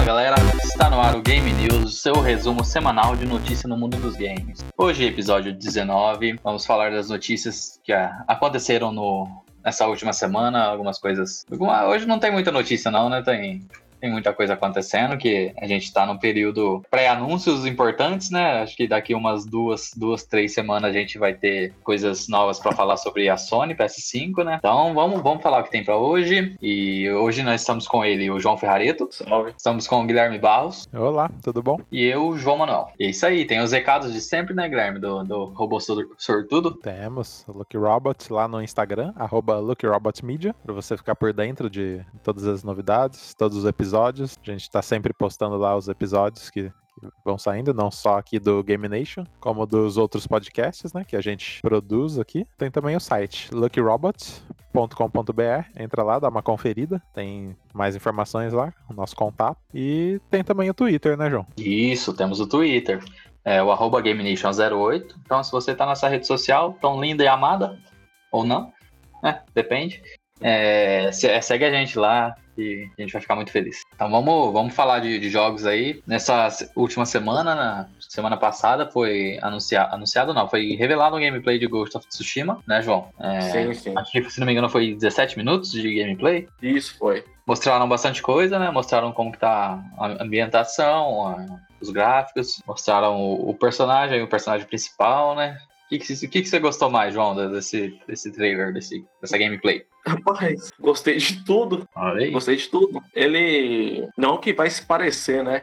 Fala galera, está no ar o Game News, seu resumo semanal de notícia no mundo dos games. Hoje, episódio 19, vamos falar das notícias que ah, aconteceram no, nessa última semana, algumas coisas. Hoje não tem muita notícia não, né? Tem tem muita coisa acontecendo, que a gente está num período pré-anúncios importantes, né? Acho que daqui umas duas, duas, três semanas a gente vai ter coisas novas para falar sobre a Sony PS5, né? Então vamos, vamos falar o que tem para hoje. E hoje nós estamos com ele, o João Ferrareto. Salve. Estamos com o Guilherme Barros. Olá, tudo bom? E eu, João Manuel. E é isso aí, tem os recados de sempre, né, Guilherme? Do, do Robô Sortudo. Temos o Lucky Robot lá no Instagram, arroba Lucky Robot Media, para você ficar por dentro de todas as novidades, todos os episódios episódios. A gente está sempre postando lá os episódios que, vão saindo, não só aqui do Game Nation, como dos outros podcasts, né, que a gente produz aqui. Tem também o site luckyrobots.com.br, entra lá, dá uma conferida, tem mais informações lá, o nosso contato. E tem também o Twitter, né, João? Isso, temos o Twitter. É o arroba GameNation08. Então, se você está nessa rede social, tão linda e amada, ou não, né? Depende. É, é segue a gente lá, que a gente vai ficar muito feliz. Então vamos, vamos falar de, de jogos aí. Nessa última semana, na semana passada, foi anunciado, anunciado não, foi revelado um gameplay de Ghost of Tsushima, né, João? É, sim, sim. Acho que, se não me engano, foi 17 minutos de gameplay. Isso, foi. Mostraram bastante coisa, né? Mostraram como que tá a ambientação, a, os gráficos, mostraram o, o personagem, o personagem principal, né? O que, que, que, que, você gostou mais, João, desse, desse trailer, desse, dessa gameplay? Rapaz, gostei de tudo. Gostei de tudo. Ele. Não que vai se parecer, né?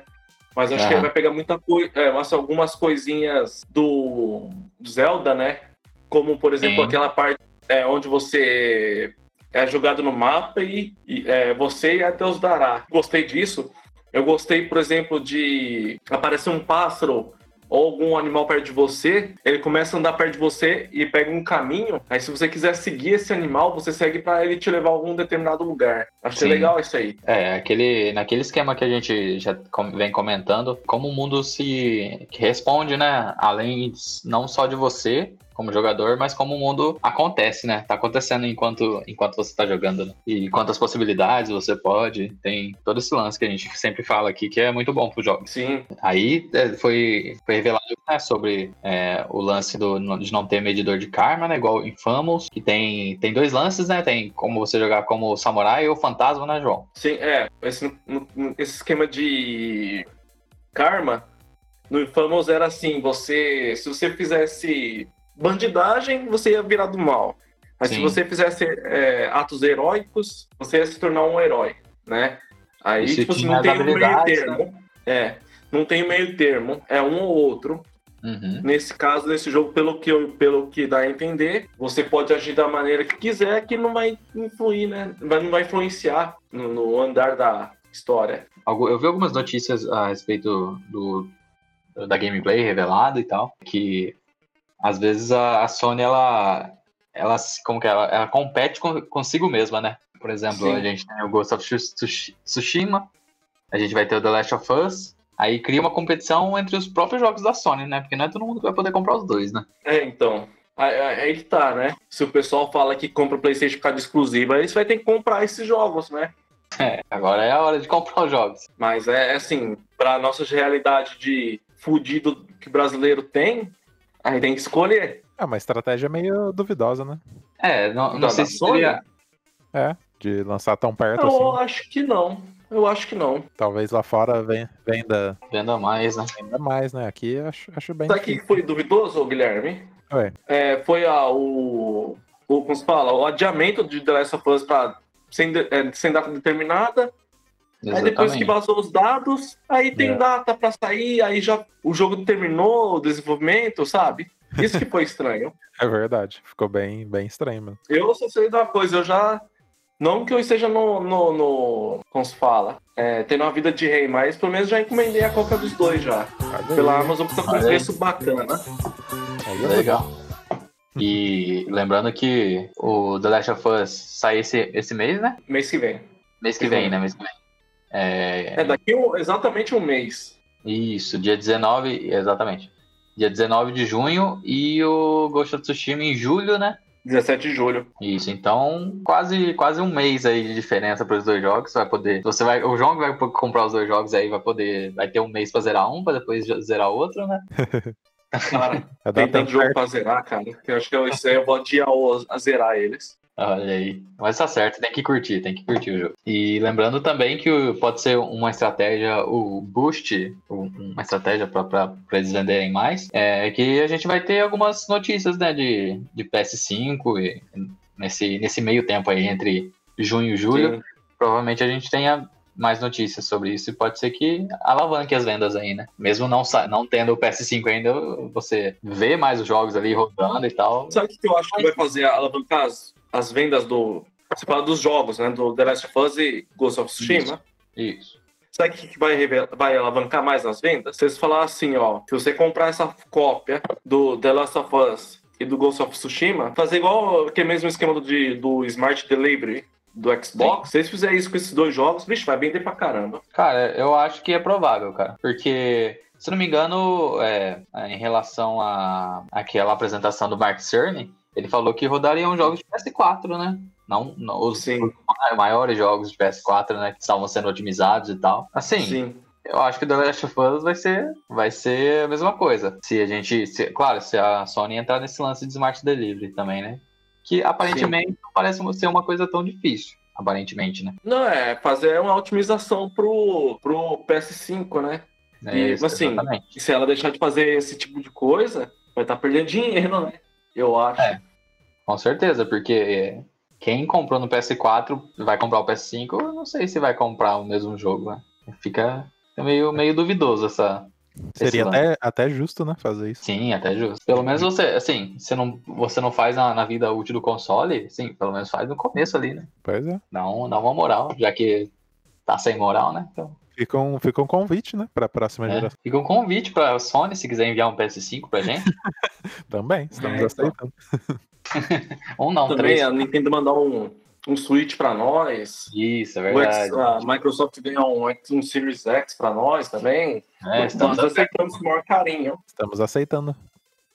Mas acho que ele vai pegar muita coisa. É, algumas coisinhas do Zelda, né? Como, por exemplo, Sim. aquela parte é, onde você é jogado no mapa e, e é, você e a Deus dará. Gostei disso. Eu gostei, por exemplo, de aparecer um pássaro ou algum animal perto de você, ele começa a andar perto de você e pega um caminho. Aí, se você quiser seguir esse animal, você segue para ele te levar a algum determinado lugar. Achei Sim. legal isso aí. É, aquele, naquele esquema que a gente já vem comentando, como o mundo se responde, né? Além não só de você, como jogador, mas como o mundo acontece, né? Tá acontecendo enquanto, enquanto você tá jogando, né? E quantas possibilidades você pode. Tem todo esse lance que a gente sempre fala aqui, que é muito bom pro jogo. Sim. Aí é, foi, foi revelado né, sobre é, o lance do, de não ter medidor de karma, né? Igual Infamous, que tem, tem dois lances, né? Tem como você jogar como samurai ou fantasma, né, João? Sim, é. Esse, esse esquema de karma no Infamous era assim, você. Se você fizesse bandidagem, você ia virar do mal. Mas Sim. se você fizesse é, atos heróicos, você ia se tornar um herói, né? Aí, tipo assim, não tem um meio termo. Né? É, não tem meio termo, é um ou outro. Uhum. Nesse caso, nesse jogo, pelo que, eu, pelo que dá a entender, você pode agir da maneira que quiser, que não vai influir, né? Não vai influenciar no, no andar da história. Eu vi algumas notícias a respeito do, da gameplay revelada e tal, que às vezes a, a Sony ela ela como que é? ela, ela compete com, consigo mesma, né? Por exemplo, Sim. a gente tem o Ghost of Tsushima, a gente vai ter o The Last of Us, aí cria uma competição entre os próprios jogos da Sony, né? Porque não é todo mundo que vai poder comprar os dois, né? É, então. Aí que tá, né? Se o pessoal fala que compra o PlayStation por causa exclusiva, eles vai ter que comprar esses jogos, né? É, agora é a hora de comprar os jogos. Mas é assim, pra nossa realidade de fudido que brasileiro tem, Aí tem que escolher. É uma estratégia meio duvidosa, né? É, não, não sei se seria... É, de lançar tão perto Eu assim. Eu acho que não. Eu acho que não. Talvez lá fora venda... Venda mais, né? Venda mais, né? Aqui acho, acho bem Sabe que foi duvidoso, Guilherme? Oi. É, foi a, o, o... Como se fala? O adiamento de The Last of Us pra, sem, é, sem data determinada. Exatamente. Aí depois que vazou os dados, aí tem é. data para sair, aí já o jogo terminou o desenvolvimento, sabe? Isso que foi estranho. é verdade, ficou bem, bem estranho. Mano. Eu só sei de uma coisa, eu já. Não que eu esteja no. no, no como se fala? É, tendo uma vida de rei, mas pelo menos já encomendei a coca dos dois já. Aí. Pela Amazon, porque tá com preço bacana. Aí é legal. E lembrando que o The Last of Us sai esse, esse mês, né? Mês que vem. Mês que vem, né? Mês que vem. É, é daqui um, exatamente um mês. Isso, dia 19, exatamente. Dia 19 de junho e o Ghost of Tsushima em julho, né? 17 de julho. Isso, então quase, quase um mês aí de diferença para os dois jogos. Vai poder. Você vai. O João vai comprar os dois jogos aí, vai poder. Vai ter um mês para zerar um, para depois zerar outro, né? Cara, tem tanto jogo pra zerar, cara. Que eu acho que eu, eu vou adiar a zerar eles. Olha aí. Mas tá certo, tem que curtir, tem que curtir o jogo. E lembrando também que pode ser uma estratégia, o boost, uma estratégia para eles venderem mais, é que a gente vai ter algumas notícias né, de, de PS5 e nesse, nesse meio tempo aí, entre junho e julho. Sim. Provavelmente a gente tenha mais notícias sobre isso e pode ser que alavanque as vendas aí, né? Mesmo não, não tendo o PS5 ainda, você vê mais os jogos ali rodando e tal. Sabe o que eu acho que vai fazer alavancar as, as vendas do. Você fala dos jogos, né? Do The Last of Us e Ghost of Tsushima. Isso. Isso. Sabe o que vai, vai alavancar mais as vendas? Vocês falar assim, ó, se você comprar essa cópia do The Last of Us e do Ghost of Tsushima, fazer igual aquele mesmo esquema do, de, do Smart Delivery do Xbox, Sim. se eles fizerem isso com esses dois jogos, bicho, vai vender pra caramba. Cara, eu acho que é provável, cara. Porque, se não me engano, é, em relação à aquela apresentação do Mark Cerny, ele falou que rodariam jogos de PS4, né? Não, não os, os, maiores jogos de PS4, né? Que estavam sendo otimizados e tal. Assim, Sim. eu acho que The Last of Us vai ser, vai ser a mesma coisa. Se a gente. Se, claro, se a Sony entrar nesse lance de Smart Delivery também, né? Que aparentemente Sim. não parece ser uma coisa tão difícil. Aparentemente, né? Não, é fazer uma otimização pro, pro PS5, né? É e, isso, assim, exatamente. se ela deixar de fazer esse tipo de coisa, vai estar tá perdendo dinheiro, né? Eu acho. É. Com certeza, porque quem comprou no PS4 vai comprar o PS5, eu não sei se vai comprar o mesmo jogo, né? Fica meio, meio duvidoso essa. Seria até, até justo, né? Fazer isso. Sim, até justo. Pelo menos você, assim, você não, você não faz na, na vida útil do console, sim, pelo menos faz no começo ali, né? Pois é. Dá, um, dá uma moral, já que tá sem moral, né? Então. Fica um, fica um convite, né? Pra próxima é, geração. Fica um convite pra Sony, se quiser enviar um PS5 pra gente. Também, estamos é, aceitando. Ou não, Também três. a Nintendo mandar um, um Switch para nós. Isso, é verdade. X, a Microsoft ganhar um, um Series X para nós também. É, estamos aceitando com o maior carinho. Estamos aceitando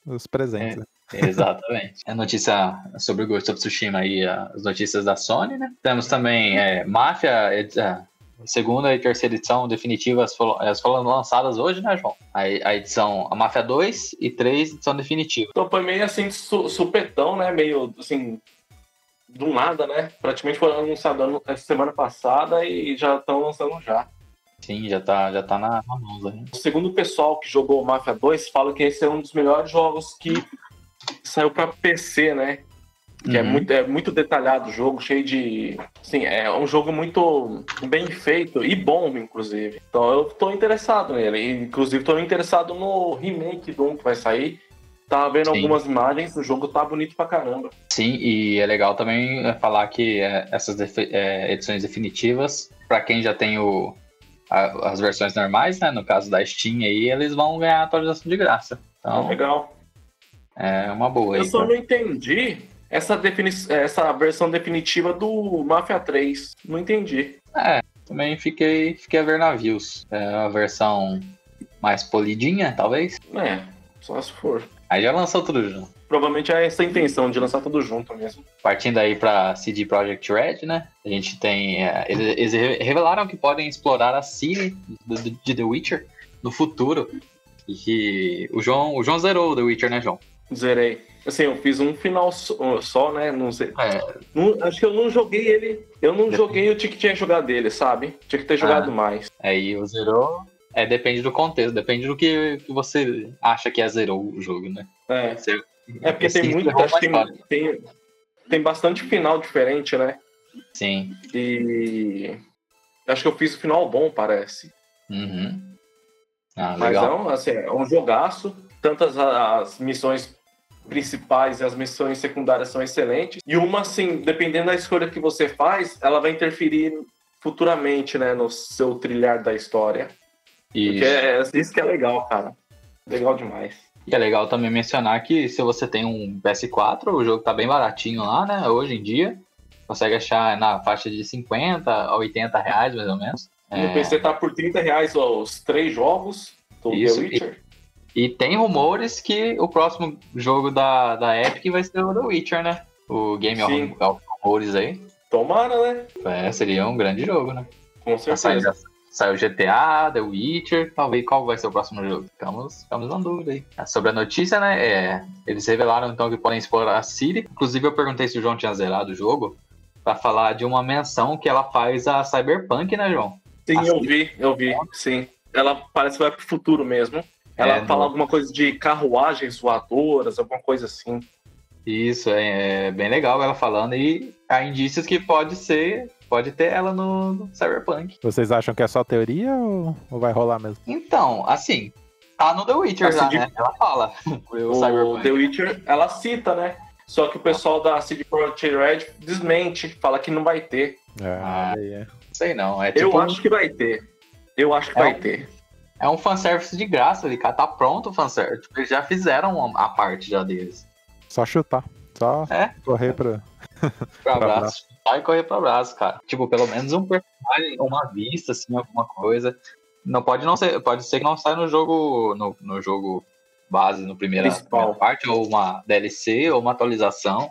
os presentes. É, exatamente. A notícia sobre o Ghost of Tsushima aí, as notícias da Sony, né? Temos também é, Máfia, é, segunda e terceira edição definitivas foram, elas foram lançadas hoje, né, João? A, a edição, a Máfia 2 e 3, edição definitiva. Então foi meio assim, su supetão, né? Meio assim, do nada, né? Praticamente foi anunciado essa semana passada e já estão lançando já. Sim, já tá, já tá na, na mão. Né? Segundo o pessoal que jogou Mafia 2, fala que esse é um dos melhores jogos que saiu para PC, né? Que é uhum. é, muito, é muito detalhado o jogo, cheio de. Sim, é um jogo muito bem feito e bom, inclusive. Então eu tô interessado nele. Inclusive, tô interessado no remake do 1 que vai sair. Tava vendo Sim. algumas imagens, o jogo tá bonito pra caramba. Sim, e é legal também é, falar que é, essas é, edições definitivas, para quem já tem o, a, as versões normais, né? No caso da Steam aí, eles vão ganhar atualização de graça. Então, legal. É uma boa. Eu aí, só não entendi essa, defini essa versão definitiva do Mafia 3. Não entendi. É, também fiquei, fiquei a ver navios. É a versão mais polidinha, talvez? É, só se for. Aí já lançou tudo junto. Provavelmente é essa a intenção, de lançar tudo junto mesmo. Partindo aí pra CD Projekt Red, né? A gente tem. É, eles, eles, revelaram que podem explorar a Ciri de The Witcher no futuro. E que o João, o João zerou The Witcher, né, João? Zerei. Assim, eu fiz um final só, né? Não sei. É. Não, acho que eu não joguei ele. Eu não joguei o que tinha jogado dele, sabe? Tinha que ter jogado ah. mais. Aí o zerou. É, depende do contexto, depende do que, que você acha que é zerou o jogo, né? É. Você, é porque tem muito. Acho que tem, tem, tem bastante final diferente, né? Sim. E. Acho que eu fiz o final bom, parece. Uhum. Ah, Mas é um, assim, é um jogaço. Tantas as missões principais e as missões secundárias são excelentes. E uma, assim, dependendo da escolha que você faz, ela vai interferir futuramente, né, no seu trilhar da história. Isso. É, isso que é legal, cara. Legal demais. E é legal também mencionar que se você tem um PS4, o jogo tá bem baratinho lá, né? Hoje em dia. Consegue achar na faixa de 50 a 80 reais, mais ou menos. No é... PC tá por 30 reais os três jogos do Isso, The Witcher. E tem rumores que o próximo jogo da, da Epic vai ser o The Witcher, né? o Game of, of Horrors aí. Tomara, né? É, seria um grande jogo, né? Com certeza. Saiu GTA, The Witcher, talvez qual vai ser o próximo jogo? Ficamos, ficamos na dúvida aí. É, sobre a notícia, né? É, eles revelaram então que podem explorar a Siri. Inclusive, eu perguntei se o João tinha zerado o jogo para falar de uma menção que ela faz a Cyberpunk, né, João? Sim, a eu Siri. vi, eu vi, sim. Ela parece que vai pro futuro mesmo. Ela é, fala no... alguma coisa de carruagens voadoras, alguma coisa assim. Isso, é, é, bem legal ela falando. E há indícios que pode ser pode ter ela no, no Cyberpunk. Vocês acham que é só teoria ou, ou vai rolar mesmo? Então, assim, tá no The Witcher assim, já, de... né? Ela fala. o, o The Witcher, ela cita, né? Só que o pessoal da CD Projekt Red desmente, fala que não vai ter. É, ah, é. Sei não. É tipo Eu acho que vai ter. Eu acho que é vai um, ter. É um fanservice de graça ali, cara. Tá pronto o fanservice. Tipo, eles já fizeram a parte já deles. Só chutar. Só é? correr pra. pra abraço vai correr pro abraço, cara. Tipo, pelo menos um personagem, uma vista, assim, alguma coisa. Não pode não ser, pode ser que não saia no jogo, no, no jogo base, no primeira, primeira parte, ou uma DLC, ou uma atualização.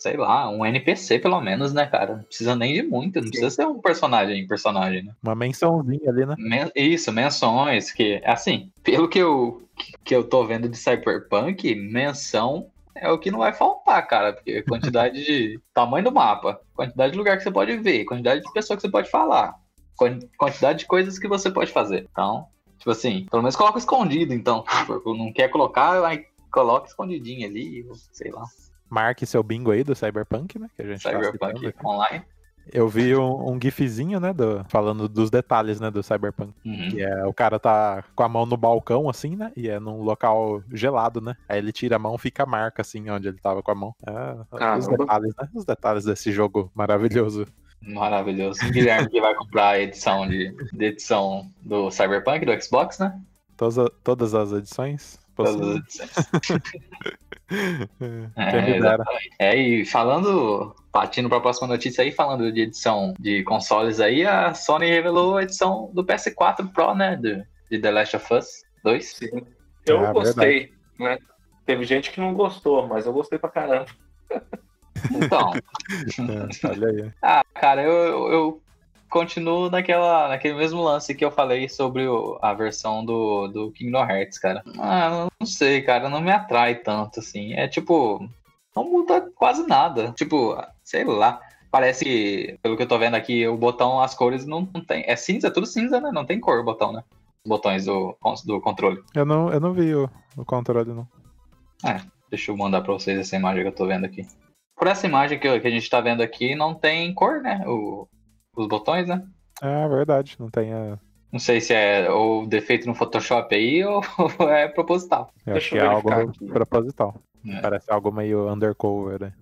Sei lá, um NPC pelo menos, né, cara? Não precisa nem de muito, não Sim. precisa ser um personagem, personagem, né? Uma mençãozinha ali, né? Men isso, menções, que, assim, pelo que eu, que eu tô vendo de Cyberpunk, menção é o que não vai faltar, cara, porque quantidade de tamanho do mapa, quantidade de lugar que você pode ver, quantidade de pessoas que você pode falar, quantidade de coisas que você pode fazer. Então, tipo assim, pelo menos coloca escondido, então. Não quer colocar, aí coloca escondidinho ali, sei lá. Marque seu bingo aí do Cyberpunk, né? Que a gente tá Cyberpunk tá online. Eu vi um, um gifzinho, né, do, falando dos detalhes, né, do Cyberpunk. Uhum. Que é, o cara tá com a mão no balcão, assim, né, e é num local gelado, né. Aí ele tira a mão, fica a marca, assim, onde ele tava com a mão. É, os detalhes, né, os detalhes desse jogo maravilhoso. Maravilhoso. Guilherme que vai comprar a edição de, de edição do Cyberpunk, do Xbox, né? Todas, todas as edições? As edições. é, é, e falando, partindo para a próxima notícia aí, falando de edição de consoles aí, a Sony revelou a edição do PS4 Pro, né, de, de The Last of Us 2. Sim. Eu é, gostei, né? Teve gente que não gostou, mas eu gostei pra caramba. Então. é, olha aí. Ah, cara, eu, eu continuo naquela, naquele mesmo lance que eu falei sobre o, a versão do, do Kingdom Hearts, cara. Ah, não sei, cara, não me atrai tanto, assim. É tipo, não muda quase nada. Tipo, sei lá. Parece que, pelo que eu tô vendo aqui, o botão, as cores não, não tem. É cinza, é tudo cinza, né? Não tem cor o botão, né? Os botões do, do controle. Eu não, eu não vi o, o controle, não. É, deixa eu mandar pra vocês essa imagem que eu tô vendo aqui. Por essa imagem que, que a gente tá vendo aqui, não tem cor, né? O, os botões, né? É verdade, não tem a. Não sei se é o defeito no Photoshop aí ou é proposital. Eu acho que é algo aqui. proposital. É. Parece algo meio undercover, né?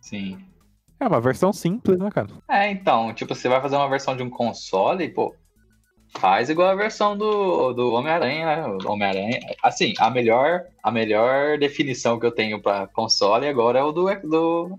Sim. É uma versão simples, né, cara? É, então, tipo, você vai fazer uma versão de um console, pô, faz igual a versão do, do Homem-Aranha, né? Homem-Aranha. Assim, a melhor, a melhor definição que eu tenho para console agora é o do, do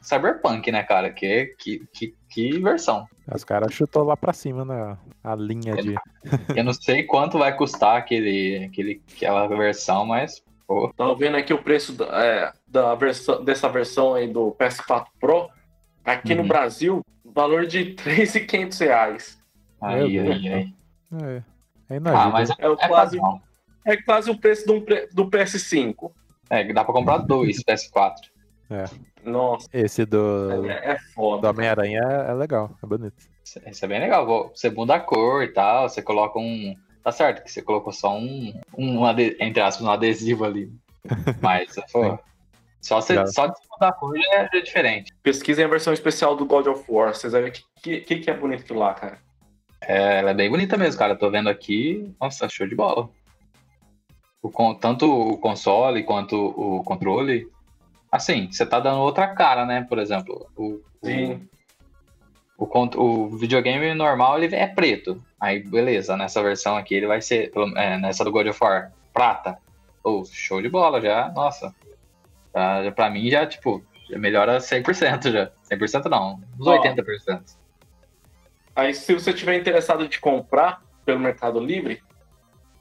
Cyberpunk, né, cara? Que, que, que, que versão. Os caras chutou lá pra cima na a linha de. Eu não sei quanto vai custar aquele, aquele, aquela versão, mas. Pô. Tava vendo aqui o preço da, é, da versão, dessa versão aí do PS4 Pro. Aqui uhum. no Brasil, valor de 3.500 reais. Aí, aí, aí. É, é ah, mas é, é, quase, é quase o preço do, do PS5. É, dá pra comprar dois PS4. É. Nossa. Esse do, é, é foda. do Homem-Aranha é, é, legal, é bonito. Esse é bem legal. Você muda a cor e tal, você coloca um. Tá certo que você colocou só um, um entre aspas, um adesivo ali. Mas, pô, só, você, só de mudar a cor já é, diferente. Pesquisem a versão especial do God of War, vocês vão ver o que, que, que é bonito lá, cara. É, ela é bem bonita mesmo, cara. Tô vendo aqui. Nossa, show de bola. O, tanto o console quanto o controle assim, você tá dando outra cara, né? Por exemplo, o, Sim. O, o, o, videogame normal ele é preto. Aí, beleza, nessa versão aqui ele vai ser, é, nessa do God of War, prata. Oh, show de bola já, nossa. Pra, pra mim já, tipo, já melhora 100% já. 100% não, uns oh. 80%. Aí, se você tiver interessado de comprar pelo Mercado Livre,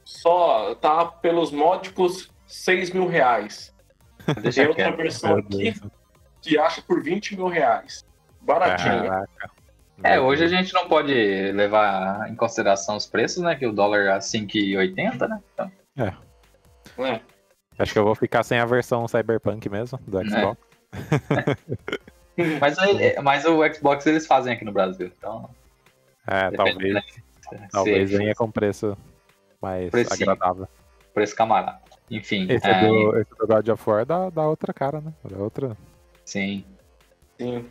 só tá pelos módicos 6 mil reais. Tem outra versão aqui que acha por 20 mil reais. Baratinho. Caraca. É, hoje a gente não pode levar em consideração os preços, né? Que o dólar é 5,80, né? Então... É. é. Acho que eu vou ficar sem a versão Cyberpunk mesmo, do é. Xbox. É. mas, mas o Xbox eles fazem aqui no Brasil, então. É, talvez. Né? Talvez venha com preço mais Precinho. agradável. Preço camarada. Enfim. Esse, é... do, esse do God of War dá, dá outra cara, né? Dá outra. Sim. Sim.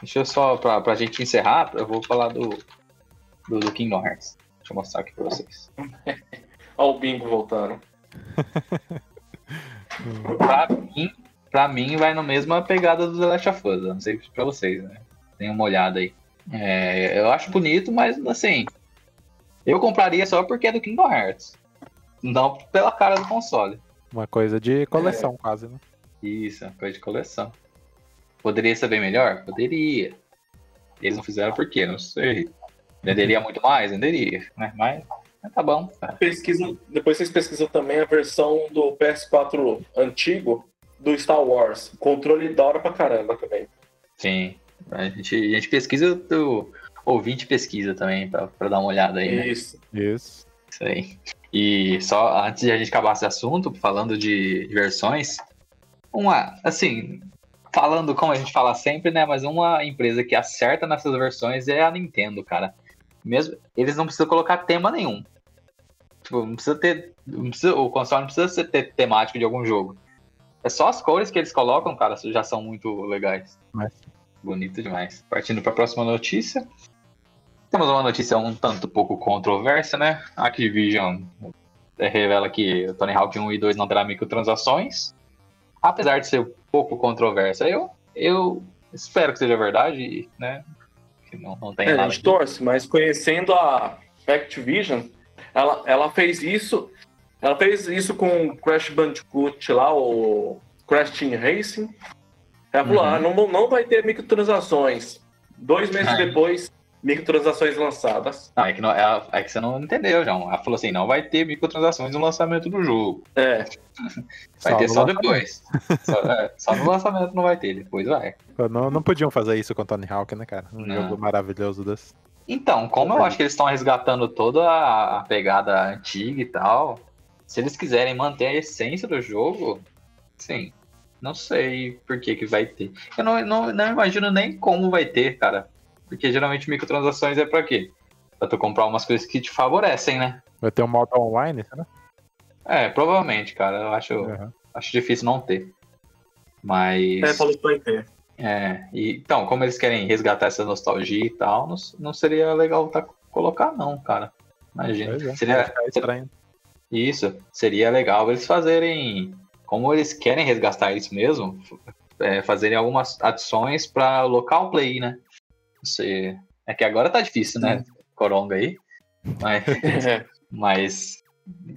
Deixa eu só, pra, pra gente encerrar, eu vou falar do, do, do Kingdom Hearts. Deixa eu mostrar aqui pra vocês. Olha o bingo voltando. pra, mim, pra mim, vai na mesma pegada do The Last of Us. Não sei pra vocês, né? Tem uma olhada aí. É, eu acho bonito, mas assim. Eu compraria só porque é do Kingdom Hearts. Não pela cara do console. Uma coisa de coleção, é. quase, né? Isso, uma coisa de coleção. Poderia ser bem melhor? Poderia. Eles não fizeram por quê? Não sei. Venderia muito mais? Venderia. Né? Mas, mas tá bom. Pesquisa, depois vocês pesquisam também a versão do PS4 antigo do Star Wars. Controle da hora pra caramba também. Sim. A gente, a gente pesquisa, o ouvinte pesquisa também pra, pra dar uma olhada aí. Né? Isso. Isso. Isso aí. E só antes de a gente acabar esse assunto, falando de versões, uma, assim, falando como a gente fala sempre, né? Mas uma empresa que acerta nessas versões é a Nintendo, cara. Mesmo, eles não precisam colocar tema nenhum. Tipo, não precisa ter. Não precisa, o console não precisa ser ter temático de algum jogo. É só as cores que eles colocam, cara, já são muito legais. Mas... Bonito demais. Partindo para a próxima notícia. Temos uma notícia um tanto pouco controversa, né? A Activision revela que o Tony Hawk 1 e 2 não terá microtransações. Apesar de ser um pouco controversa, eu, eu espero que seja verdade, né? Que não, não tenha é, nada. A gente torce, mas conhecendo a Activision, ela, ela fez isso. Ela fez isso com o Crash Bandicoot lá, o Crash Team Racing. Ela falou: uhum. ah, não, não vai ter microtransações. Dois meses depois, microtransações lançadas. Não, é que, não, é, é, que você não entendeu, João. Ela falou assim: não vai ter microtransações no lançamento do jogo. É. Vai só ter só depois. só, é, só, no lançamento não vai ter, depois vai. Não, não podiam fazer isso com Tony Hawk, né, cara? Um não. jogo maravilhoso desse. Então, como eu acho que eles estão resgatando toda a, a pegada antiga e tal, se eles quiserem manter a essência do jogo, sim. Não sei por que, que vai ter. Eu não, não, não imagino nem como vai ter, cara. Porque geralmente microtransações é pra quê? Pra tu comprar umas coisas que te favorecem, né? Vai ter um modo online, né? É, provavelmente, cara. Eu acho, uhum. acho difícil não ter. Mas. É, falou que vai ter. É, e, então, como eles querem resgatar essa nostalgia e tal, não, não seria legal tá, colocar, não, cara. Imagina. É, seria, seria, isso, seria legal eles fazerem. Como eles querem resgatar isso mesmo, é, fazerem algumas adições para local play, né? Você... É que agora tá difícil, né? Coronga aí. Mas, mas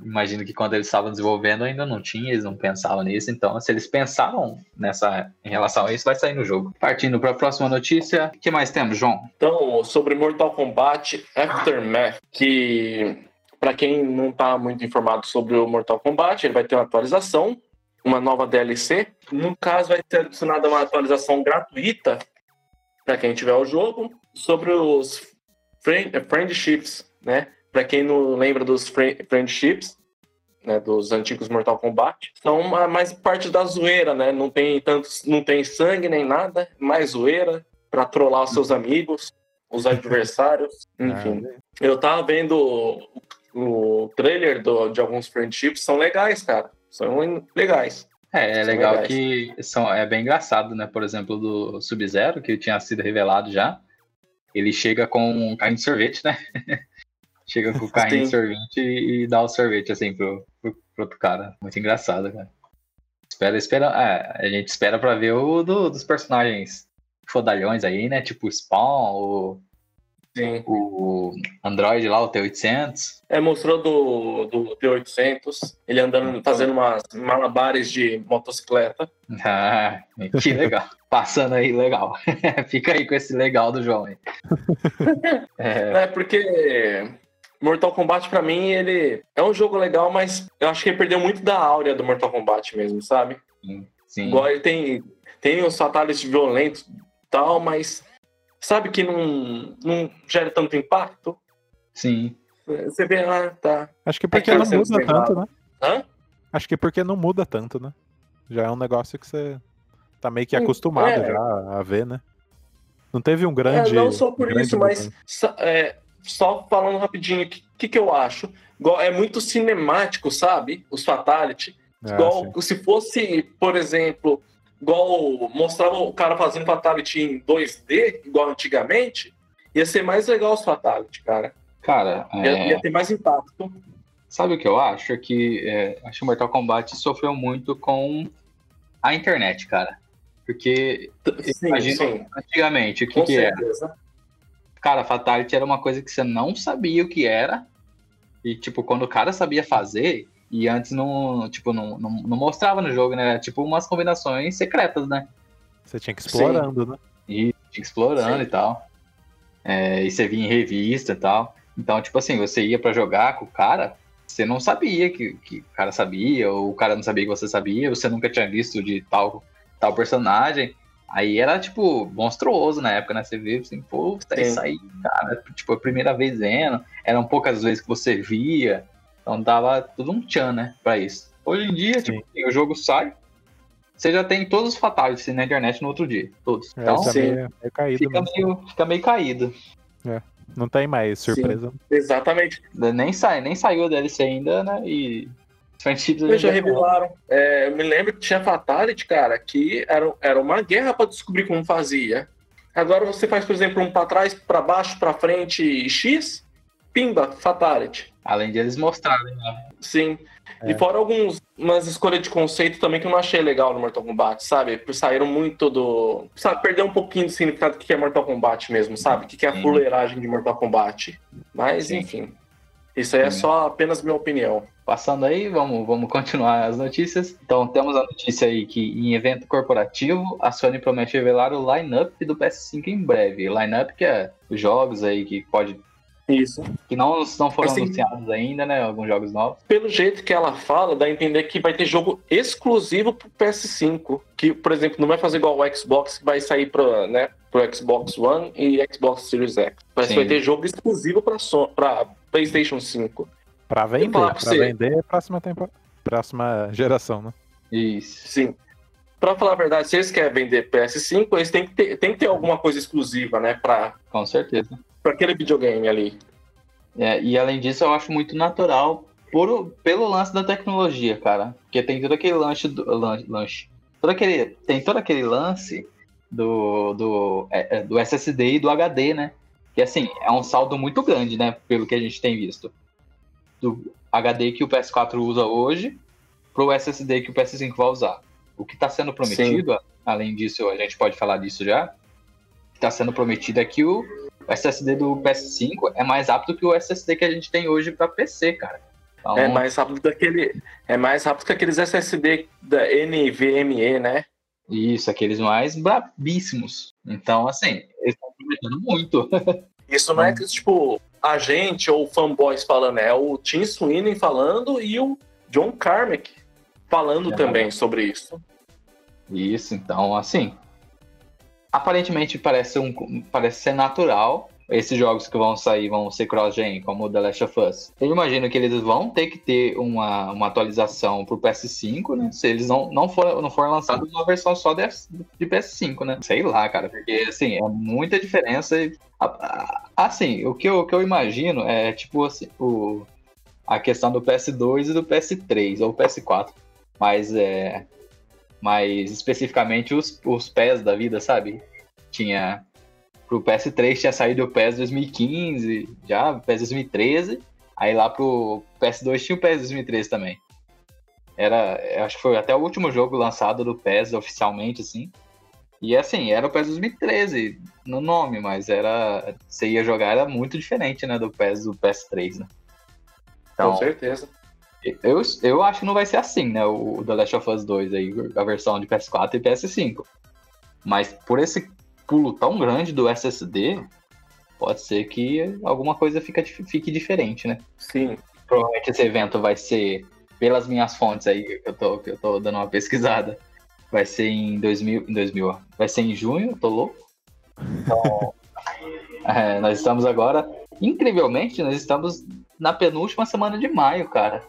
imagino que quando eles estavam desenvolvendo ainda não tinha, eles não pensavam nisso. Então, se eles pensaram nessa em relação a isso, vai sair no jogo. Partindo para a próxima notícia, o que mais temos, João? Então, sobre Mortal Kombat Aftermath, que para quem não está muito informado sobre o Mortal Kombat, ele vai ter uma atualização, uma nova DLC. No caso, vai ter adicionada uma atualização gratuita para quem tiver o jogo, sobre os friend, friendships, né? Para quem não lembra dos friendships, né, dos antigos Mortal Kombat, são mais parte da zoeira, né? Não tem tantos, não tem sangue nem nada, mais zoeira para trollar os seus amigos, os adversários, enfim. Eu tava vendo o, o trailer do, de alguns friendships, são legais, cara. São legais. É, é legal legais. que são, é bem engraçado, né? Por exemplo, do Sub-Zero, que tinha sido revelado já. Ele chega com um carrinho de sorvete, né? chega com o carrinho de sorvete e, e, dá o sorvete, assim, pro, pro, pro outro cara. Muito engraçado, cara. Espera, espera. É, a gente espera pra ver o do, dos personagens fodalhões aí, né? Tipo o Spawn, o Sim. O Android lá, o T800. É, mostrou do, do T800, ele andando, fazendo umas malabares de motocicleta. Ah, que legal. Passando aí, legal. Fica aí com esse legal do João aí. é... é, porque Mortal Kombat para mim, ele é um jogo legal, mas eu acho que ele perdeu muito da áurea do Mortal Kombat mesmo, sabe? Sim. Sim. Igual ele tem tem uns fatalities violentos tal, mas sabe que não, não gera tanto impacto? Sim. Você vê, ah, tá. Acho que porque não muda tanto, né? Hã? Acho que porque não muda tanto, né? Já é um negócio que você tá meio que hum, acostumado é. já a ver, né? Não teve um grande. É, não só por isso, mas é, só falando rapidinho, o que, que, que, eu acho? É muito cinemático, sabe? Os Fatality. É, igual sim. se fosse, por exemplo, igual mostrava o cara fazendo Fatality em 2D, igual antigamente, ia ser mais legal os Fatality, cara. Cara, ia, é... ia ter mais impacto. Sabe o que eu acho? Que é, acho que o Mortal Kombat sofreu muito com a internet, cara. Porque sim, imagina, sim. antigamente, o que, que era? Cara, Fatality era uma coisa que você não sabia o que era. E, tipo, quando o cara sabia fazer, e antes não, tipo, não, não, não mostrava no jogo, né? Era, tipo umas combinações secretas, né? Você tinha que ir explorando, Sim. né? E tinha que ir explorando Sim. e tal. É, e você via em revista e tal. Então, tipo assim, você ia para jogar com o cara, você não sabia que, que o cara sabia, ou o cara não sabia que você sabia, você nunca tinha visto de tal, tal personagem. Aí era, tipo, monstruoso na época, né? Você vê assim, pô, tá isso aí, cara. Tipo, a primeira vez vendo. Eram poucas vezes que você via. Então dava tudo um tchan, né? Pra isso. Hoje em dia, Sim. tipo, o jogo sai. Você já tem todos os fatalities na internet no outro dia. Todos. É, então, é, é caído fica, meio, fica meio caído. É. Não tem mais surpresa. Sim, exatamente. Nem, sai, nem saiu o DLC ainda, né? E eles já revelaram. É, eu me lembro que tinha Fatality, cara, que era, era uma guerra para descobrir como fazia. Agora você faz, por exemplo, um para trás, para baixo, para frente, X, pimba, Fatality. Além de eles mostrarem, né? Sim. É. E fora algumas escolhas de conceito também que eu não achei legal no Mortal Kombat, sabe? Saíram muito do. Sabe, perdeu um pouquinho do significado do que é Mortal Kombat mesmo, sabe? O que é a fuleiragem de Mortal Kombat. Mas, Sim. enfim. Isso aí é só apenas minha opinião. Passando aí, vamos, vamos continuar as notícias. Então, temos a notícia aí que em evento corporativo, a Sony promete revelar o line-up do PS5 em breve. Line-up que é os jogos aí que pode isso. Que não, não foram assim, anunciados ainda, né? Alguns jogos novos. Pelo jeito que ela fala, dá a entender que vai ter jogo exclusivo pro PS5. Que, por exemplo, não vai fazer igual o Xbox, que vai sair pro, né, pro Xbox One e Xbox Series X. Mas vai ter jogo exclusivo pra, so pra PlayStation 5. Pra vender, pra você. vender próxima, tempo... próxima geração, né? Isso. Sim. Pra falar a verdade, se eles querem vender PS5, eles têm que ter, tem que ter alguma coisa exclusiva, né? Pra... Com certeza para aquele videogame ali. É, e além disso, eu acho muito natural por, pelo lance da tecnologia, cara. Porque tem todo aquele lance do. Lanche, todo aquele, tem todo aquele lance do, do, é, é do SSD e do HD, né? Que assim, é um saldo muito grande, né? Pelo que a gente tem visto. Do HD que o PS4 usa hoje pro SSD que o PS5 vai usar. O que está sendo prometido, Sim. além disso, a gente pode falar disso já. O que está sendo prometido é que o o SSD do PS5 é mais rápido que o SSD que a gente tem hoje para PC, cara. Então, é mais rápido daquele, é mais rápido que aqueles SSD da NVMe, né? Isso, aqueles mais brabíssimos. Então, assim, eles estão prometendo muito. Isso não é que, tipo, a gente ou fanboys falando, é o Tim Sweeney falando e o John Carmack falando é. também sobre isso. Isso, então, assim, aparentemente parece, um, parece ser natural. Esses jogos que vão sair vão ser cross-gen, como The Last of Us. Eu imagino que eles vão ter que ter uma, uma atualização pro PS5, né? Se eles não, não, for, não for lançado uma versão só de, de PS5, né? Sei lá, cara, porque assim, é muita diferença. Assim, o que eu, o que eu imagino é tipo assim, o, a questão do PS2 e do PS3, ou PS4. Mas é mas especificamente os, os pés da vida, sabe? Tinha. Pro PS3 tinha saído o PES 2015, já, o PES 2013. Aí lá pro PS2 tinha o PES 2013 também. Era, acho que foi até o último jogo lançado do PES oficialmente, assim. E assim, era o PES 2013 no nome, mas era. Você ia jogar, era muito diferente, né, do PES do PS3, né? Então, Com certeza. Eu, eu acho que não vai ser assim, né? O The Last of Us 2 aí, a versão de PS4 e PS5. Mas por esse pulo tão grande do SSD, pode ser que alguma coisa fica, fique diferente, né? Sim. Provavelmente esse evento vai ser, pelas minhas fontes aí, que eu tô, que eu tô dando uma pesquisada, Vai ser em 2000, em 2000 vai ser em junho, tô louco. Então, é, nós estamos agora, incrivelmente, nós estamos na penúltima semana de maio, cara.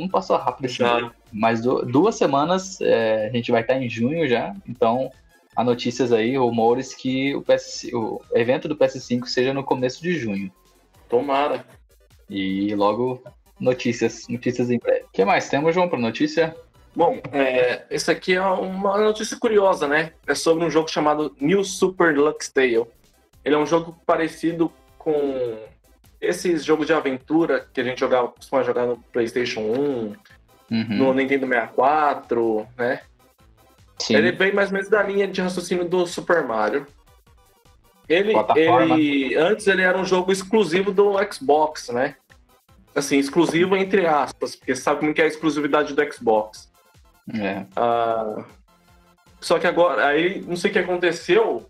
Como passou rápido esse ano. Mas duas semanas é, a gente vai estar em junho já, então há notícias aí, rumores que o, PS, o evento do PS5 seja no começo de junho. Tomara. E logo notícias, notícias em breve. O que mais temos, João, para notícia? Bom, é, esse aqui é uma notícia curiosa, né? É sobre um jogo chamado New Super Lux Tale. Ele é um jogo parecido com esses jogos de aventura que a gente jogava, costuma jogar no PlayStation 1, uhum. no Nintendo 64, né? Sim. Ele vem mais ou menos da linha de raciocínio do Super Mario. Ele, ele antes ele era um jogo exclusivo do Xbox, né? Assim, exclusivo entre aspas, porque sabe como que é a exclusividade do Xbox. É. Ah, só que agora, aí não sei o que aconteceu.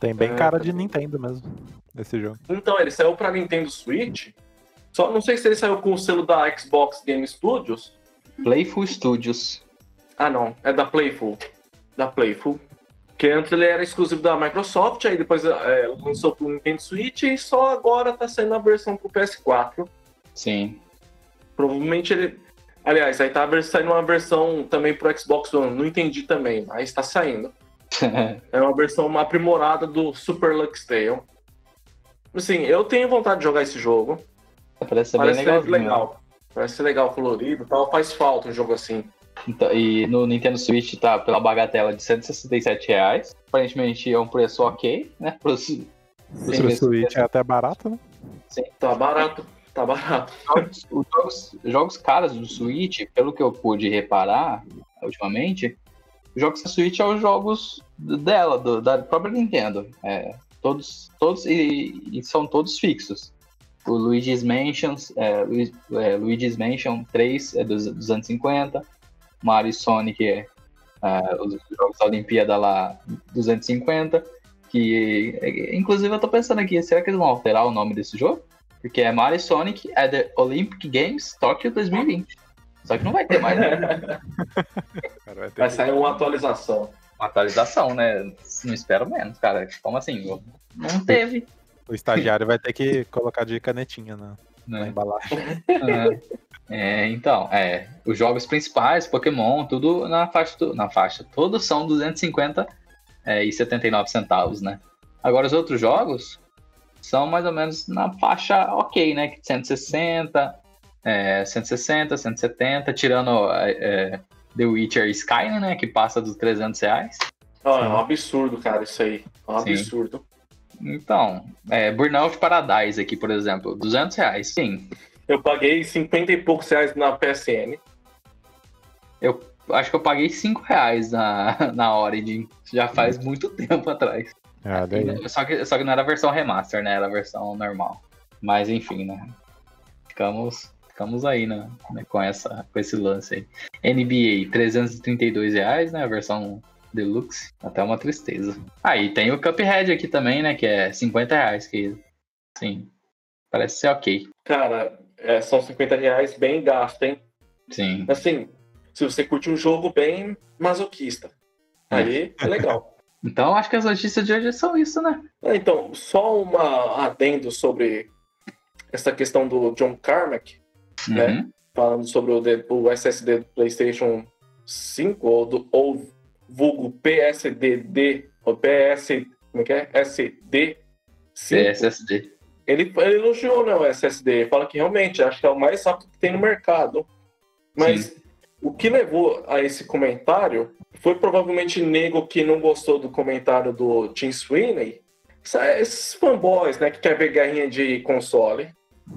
Tem bem é, cara de Nintendo mesmo, esse jogo. Então, ele saiu pra Nintendo Switch. Só não sei se ele saiu com o selo da Xbox Game Studios. Playful Studios. Ah, não. É da Playful. Da Playful. Que antes ele era exclusivo da Microsoft, aí depois é, lançou pro Nintendo Switch e só agora tá saindo a versão pro PS4. Sim. Provavelmente ele. Aliás, aí tá saindo uma versão também pro Xbox One. Não entendi também, mas tá saindo. é uma versão aprimorada do Super Lux Tale. Assim, eu tenho vontade de jogar esse jogo. Parece ser Parece bem legal. Parece ser legal, colorido tal. Faz falta um jogo assim. Então, e no Nintendo Switch tá pela bagatela de 167 reais. Aparentemente é um preço ok, né? Pro, pro Switch é até barato, né? Sim. Tá barato. Tá barato. Os jogos, jogos caros do Switch, pelo que eu pude reparar ultimamente, os jogos da Switch são os jogos dela, do, da própria Nintendo. É, todos, todos e, e, são todos fixos. O Luigi's Mansion, é, Luigi, é, Luigi's Mansion 3 é 250, Mario e Sonic é, é, os jogos da Olimpíada lá 250. Que, é, inclusive, eu tô pensando aqui, será que eles vão alterar o nome desse jogo? Porque é Mario Sonic é The Olympic Games Tokyo 2020. Só que não vai ter mais. Né? vai, vai sair uma atualização. Uma atualização, né? Não espero menos, cara. Como assim? Não teve. O estagiário vai ter que colocar de canetinha na, na né? embalagem. É, então, é, os jogos principais, Pokémon, tudo na faixa, na faixa, todos são 250 é, e 79 centavos, né? Agora os outros jogos, são mais ou menos na faixa ok, né? 160, é, 160, 170, tirando é, é, The Witcher Skyrim, né? Que passa dos 300 reais. Oh, é um absurdo, cara, isso aí. É um Sim. absurdo. Então, é, Burnout Paradise aqui, por exemplo, 200 reais, sim. Eu paguei 50 e poucos reais na PSN. Eu acho que eu paguei 5 reais na, na Origin, já faz muito tempo atrás. Ah, daí. Só, que, só que não era a versão remaster, né? Era a versão normal. Mas enfim, né? Ficamos, ficamos aí, né? Com, essa, com esse lance aí. NBA, 332 reais, né? A versão deluxe. Até uma tristeza. Aí ah, tem o Cuphead aqui também, né? Que é 50 reais. Que, sim, parece ser ok. Cara, é, são 50 reais bem gasto, hein? Sim. Assim, se você curte um jogo bem masoquista, aí é legal. Então, acho que as notícias de hoje são isso, né? É, então, só uma adendo sobre essa questão do John Carmack, né? Uhum. né? Falando sobre o, o, SSD do PlayStation 5, ou, do, ou vulgo PSDD, ou PS, como é que é? SD. PSSD. Ele, ele elogiou né, o SSD, fala que realmente acho que é o mais rápido que tem no mercado. Mas Sim. o que levou a esse comentário foi provavelmente nego que não gostou do comentário do Tim Sweeney. Esses fanboys, né, que quer ver guerrinha de console.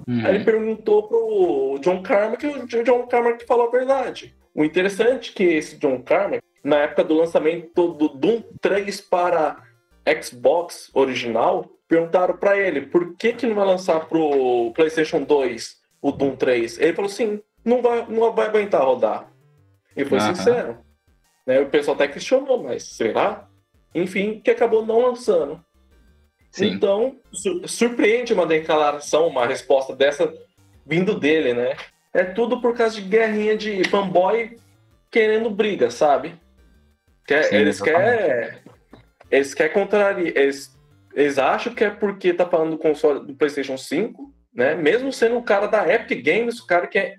Uhum. Aí ele perguntou pro John Carmack e o John Carmack falou a verdade. O interessante é que esse John Carmack, na época do lançamento do Doom 3 para Xbox original, perguntaram para ele por que, que não vai lançar pro PlayStation 2 o Doom 3. Ele falou assim: não vai, não vai aguentar rodar. Ele foi uhum. sincero. Né? O pessoal até questionou, mas será? Enfim, que acabou não lançando. Sim. Então, surpreende uma declaração, uma resposta dessa vindo dele, né? É tudo por causa de guerrinha de fanboy querendo briga, sabe? Quer, Sim, eles querem. Eles querem contrariar. Eles, eles acham que é porque tá falando do console do PlayStation 5, né? Mesmo sendo o cara da Epic Games, o cara que é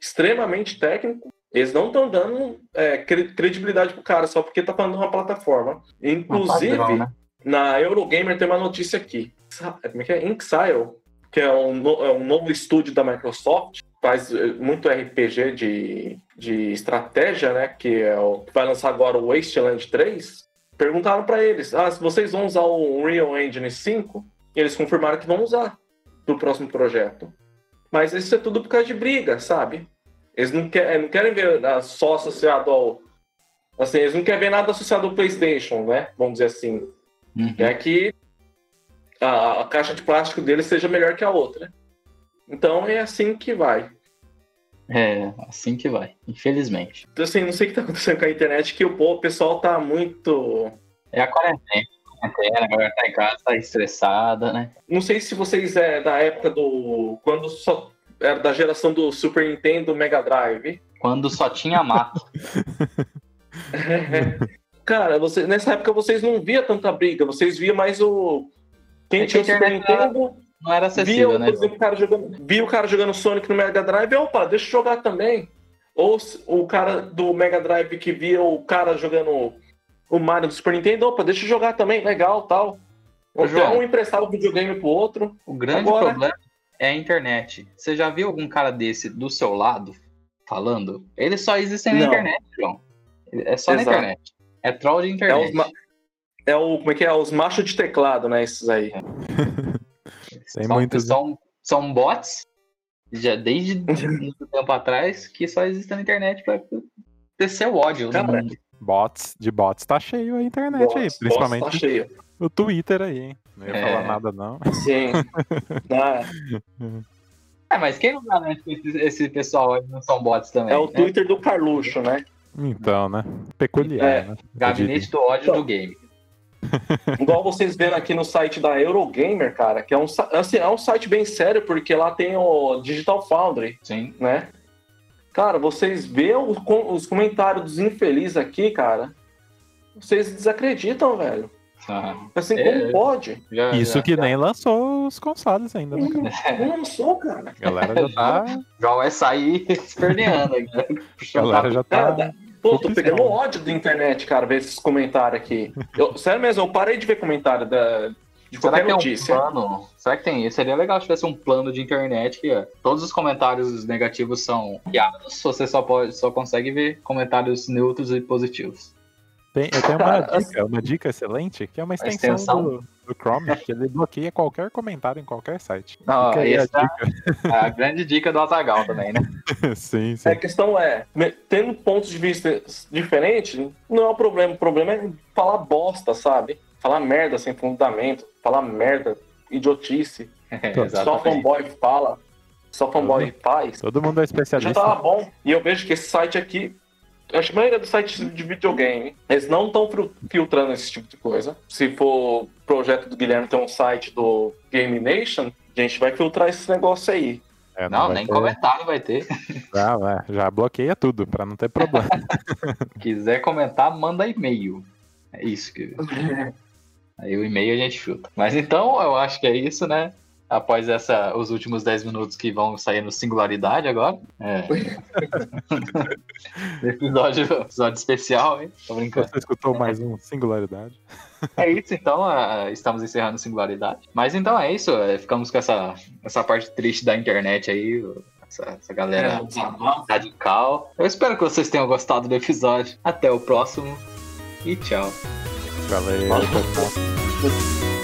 extremamente técnico, eles não estão dando é, credibilidade pro cara só porque tá falando de uma plataforma. Inclusive, padrão, né? Na Eurogamer tem uma notícia aqui. Como é que é? Inxile, que é um, é um novo estúdio da Microsoft, faz eh, muito RPG de, de estratégia, né? Que é o que vai lançar agora o Wasteland 3. Perguntaram para eles: ah, se vocês vão usar o Unreal Engine 5, e eles confirmaram que vão usar do próximo projeto. Mas isso é tudo por causa de briga, sabe? Eles não, quer, não querem ver só associado ao. Assim, eles não querem ver nada associado ao PlayStation, né? Vamos dizer assim. Uhum. É que a, a, caixa de plástico deles seja melhor que a outra. Então é assim que vai. É, assim que vai, infelizmente. Então, assim, não sei o que tá acontecendo com a internet, que o, o pessoal tá muito. É a quarentena. A galera tá em casa, tá estressada, né? Não sei se vocês é da época do. Quando só era da geração do Super Nintendo Mega Drive. Quando só tinha mato. Cara, você, nessa época vocês não via tanta briga, vocês via mais o. Quem é tinha o Super Nintendo não era acessível, via, né? Exemplo, o cara jogando, via o cara jogando Sonic no Mega Drive, opa, deixa eu jogar também. Ou o cara do Mega Drive que via o cara jogando o Mario do Super Nintendo, opa, deixa eu jogar também, legal, tal. Ou João, um emprestava o videogame pro outro. O grande Agora... problema é a internet. Você já viu algum cara desse do seu lado falando? Eles só existem na Não. internet, João. É só Exato. na internet. É troll de internet. É, é o, como é que é? Os machos de teclado, né? Esses aí. É. Tem são, muitos... são, são bots, já desde muito tempo atrás, que só existem na internet para descer o ódio Cara, Bots, de bots tá cheio a internet bots, aí, principalmente tá cheio. o Twitter aí, hein? Não ia é... falar nada, não. Sim. ah. É, mas quem não garante que esse, esse pessoal não são bots também? É o né? Twitter do Carluxo, né? Então, né? Peculiar, é, né? Gabinete do ódio então, do game. Igual vocês viram aqui no site da Eurogamer, cara, que é um, assim, é um site bem sério, porque lá tem o Digital Foundry. Sim. Né? Cara, vocês vê os, os comentários dos infelizes aqui, cara. Vocês desacreditam, velho. Ah, assim, é, como pode? Já, Isso já, que já. nem lançou os consoles ainda, né? Não, lançou, cara. A galera já tá. Já vai sair esperneando. Né? A galera já tá. Pô, tô pegando ódio da internet, cara, ver esses comentários aqui. Eu, sério mesmo, eu parei de ver comentário da, de Será que notícia. Um plano? Será que tem? Seria legal se tivesse um plano de internet que ó, todos os comentários negativos são guiados, você só, pode, só consegue ver comentários neutros e positivos. Tem, eu tenho uma dica, uma dica excelente, que é uma extensão, extensão. Do, do, Chrome, que ele bloqueia qualquer comentário em qualquer site. Não, essa é a, a, grande dica do Azagal também, né? sim, sim. A questão é, tendo pontos de vista diferentes, não é o problema. O problema é falar bosta, sabe? Falar merda sem fundamento, falar merda, idiotice. Só fanboy fala, só fanboy faz. Todo mundo é especialista. Já tava bom. E eu vejo que esse site aqui acho que a maioria dos sites de videogame, eles não estão filtrando esse tipo de coisa. Se for o projeto do Guilherme ter um site do Game Nation, a gente vai filtrar esse negócio aí. É, não, não nem ter... comentário vai ter. Já, é, já bloqueia tudo, para não ter problema. Quiser comentar, manda e-mail. É isso que. Aí o e-mail a gente filtra. Mas então, eu acho que é isso, né? Após essa, os últimos 10 minutos que vão sair no Singularidade agora. É. episódio, episódio especial, hein? Tô brincando. Você escutou mais um Singularidade? É isso, então, uh, estamos encerrando Singularidade. Mas então é isso, uh, ficamos com essa, essa parte triste da internet aí, essa, essa galera é, radical. Eu espero que vocês tenham gostado do episódio. Até o próximo e tchau. Valeu, tchau.